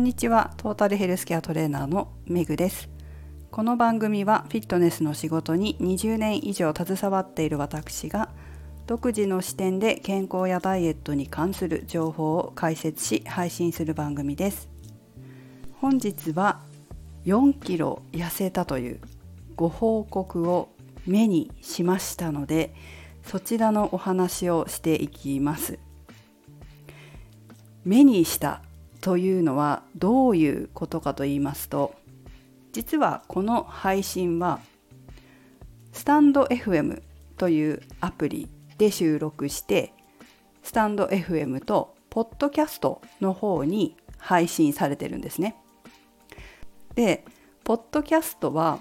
んにちは。トータルヘルスケアトレーナーのメグです。この番組はフィットネスの仕事に20年以上携わっている私が独自の視点で健康やダイエットに関する情報を解説し配信する番組です。本日は4キロ痩せたというご報告を目にしましたのでそちらのお話をしていきます。目にしたというのはどういうことかと言いますと実はこの配信はスタンド FM というアプリで収録してスタンド FM とポッドキャストの方に配信されてるんですね。でポッドキャストは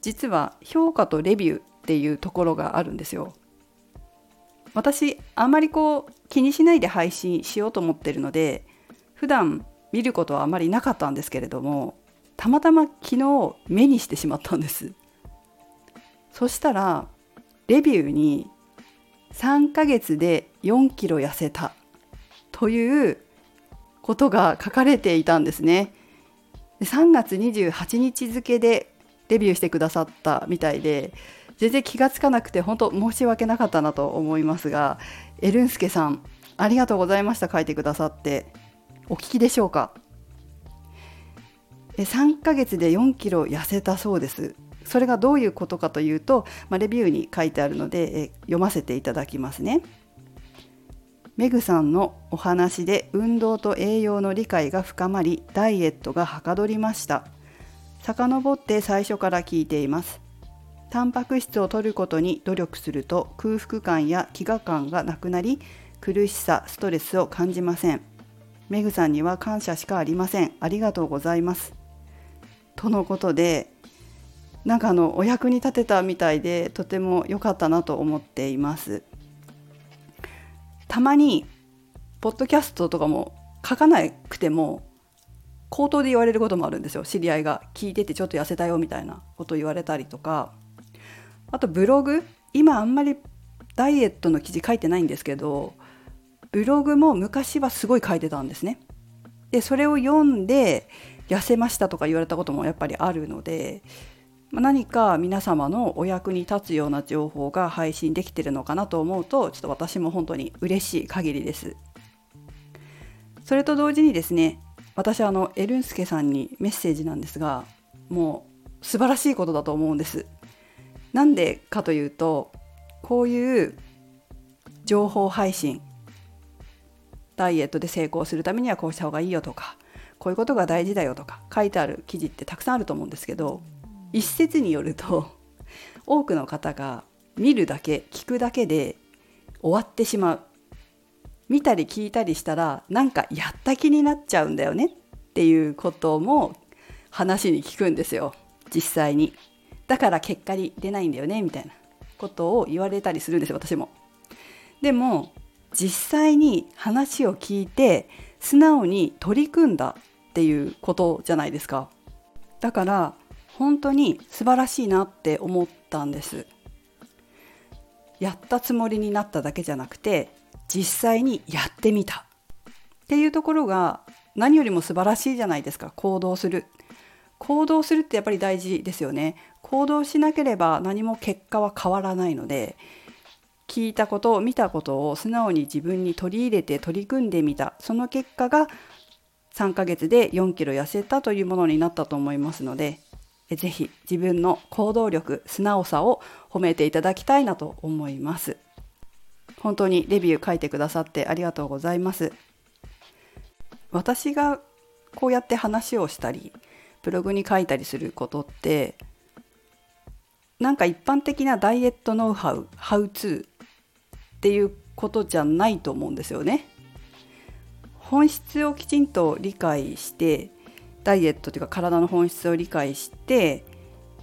実は評価とレビューっていうところがあるんですよ。私あまりこう気にしないで配信しようと思ってるので普段見ることはあまりなかったんですけれどもたまたま昨日目にしてしまったんです。そしたらレビューに3ヶ月で4キロ痩せたということが書かれていたんですね。3月28日付でレビューしてくださったみたいで全然気がつかなくて本当申し訳なかったなと思いますがエルンスケさんありがとうございました書いてくださってお聞きでしょうか？3ヶ月で4キロ痩せたそうです。それがどういうことかというと、まあ、レビューに書いてあるのでえ読ませていただきますね。メグさんのお話で運動と栄養の理解が深まりダイエットがはかどりました。遡って最初から聞いています。タンパク質を摂ることに努力すると空腹感や飢餓感がなくなり苦しさストレスを感じません。メグさんには感謝しかありません。ありがとうございます。とのことでなんかあのお役に立てたみたいでとても良かったなと思っています。たまにポッドキャストとかも書かなくても口頭で言われることもあるんですよ。知り合いが聞いててちょっと痩せたよみたいなこと言われたりとか。あとブログ今あんまりダイエットの記事書いてないんですけどブログも昔はすごい書いてたんですね。でそれを読んで痩せましたとか言われたこともやっぱりあるので何か皆様のお役に立つような情報が配信できてるのかなと思うとちょっと私も本当に嬉しい限りです。それと同時にですね私あのエルンスケさんにメッセージなんですがもう素晴らしいことだと思うんです。なんでかというとこういう情報配信ダイエットで成功するためにはこうした方がいいよとかこういうことが大事だよとか書いてある記事ってたくさんあると思うんですけど一説によると多くの方が見るだけ聞くだけで終わってしまう。見たり聞いたりしたらなんかやった気になっちゃうんだよねっていうことも話に聞くんですよ。実際に。だから結果に出ないんだよねみたいなことを言われたりするんですよ私も。でも実際に話を聞いて素直に取り組んだっていうことじゃないですか。だから本当に素晴らしいなって思ったんです。やったつもりになっただけじゃなくて実際にやってみた。っていうところが何よりも素晴らしいじゃないですか。行動する。行動するってやっぱり大事ですよね。行動しなければ何も結果は変わらないので聞いたことを見たことを素直に自分に取り入れて取り組んでみた。その結果が3ヶ月で4キロ痩せたというものになったと思いますので是非自分の行動力素直さを褒めていただきたいなと思います。本当にレビュー書いてくださってありがとうございます。私がこうやって話をしたりブログに書いたりすることってなんか一般的なダイエットノウハウハウツーっていうことじゃないと思うんですよね。本質をきちんと理解してダイエットというか体の本質を理解して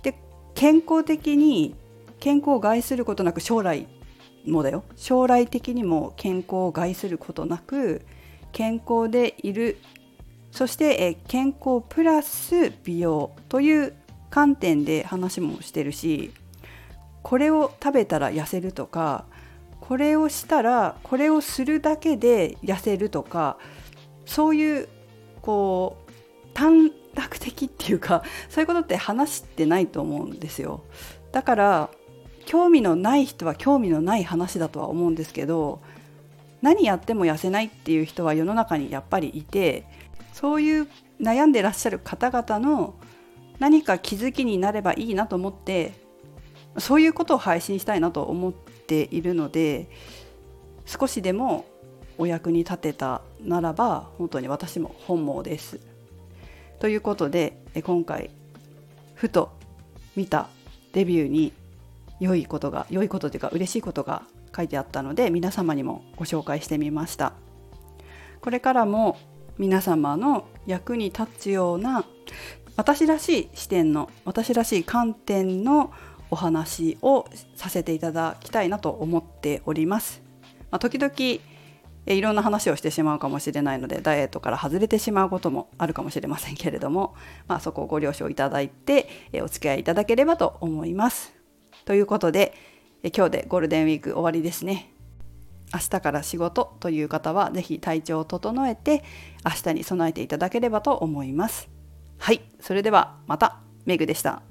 で健康的に健康を害することなく将来もだよ将来的にも健康を害することなく健康でいるそして健康プラス美容という観点で話もしてるしこれを食べたら痩せるとかこれをしたらこれをするだけで痩せるとかそういうこう短絡的っていうかそういうことって話してないと思うんですよ。だから興味のない人は興味のない話だとは思うんですけど何やっても痩せないっていう人は世の中にやっぱりいてそういう悩んでらっしゃる方々の何か気づきになればいいなと思ってそういうことを配信したいなと思っているので少しでもお役に立てたならば本当に私も本望です。ということで今回ふと見たレビューに良いことが良いことというか嬉しいことが書いてあったので皆様にもご紹介してみましたこれからも皆様の役に立つような私らしい視点の私らしい観点のお話をさせていただきたいなと思っております、まあ、時々いろんな話をしてしまうかもしれないのでダイエットから外れてしまうこともあるかもしれませんけれども、まあ、そこをご了承いただいてお付き合いいただければと思います。ということで今日でゴールデンウィーク終わりですね。明日から仕事という方は是非体調を整えて明日に備えていただければと思います。はい、それではまたメグでした。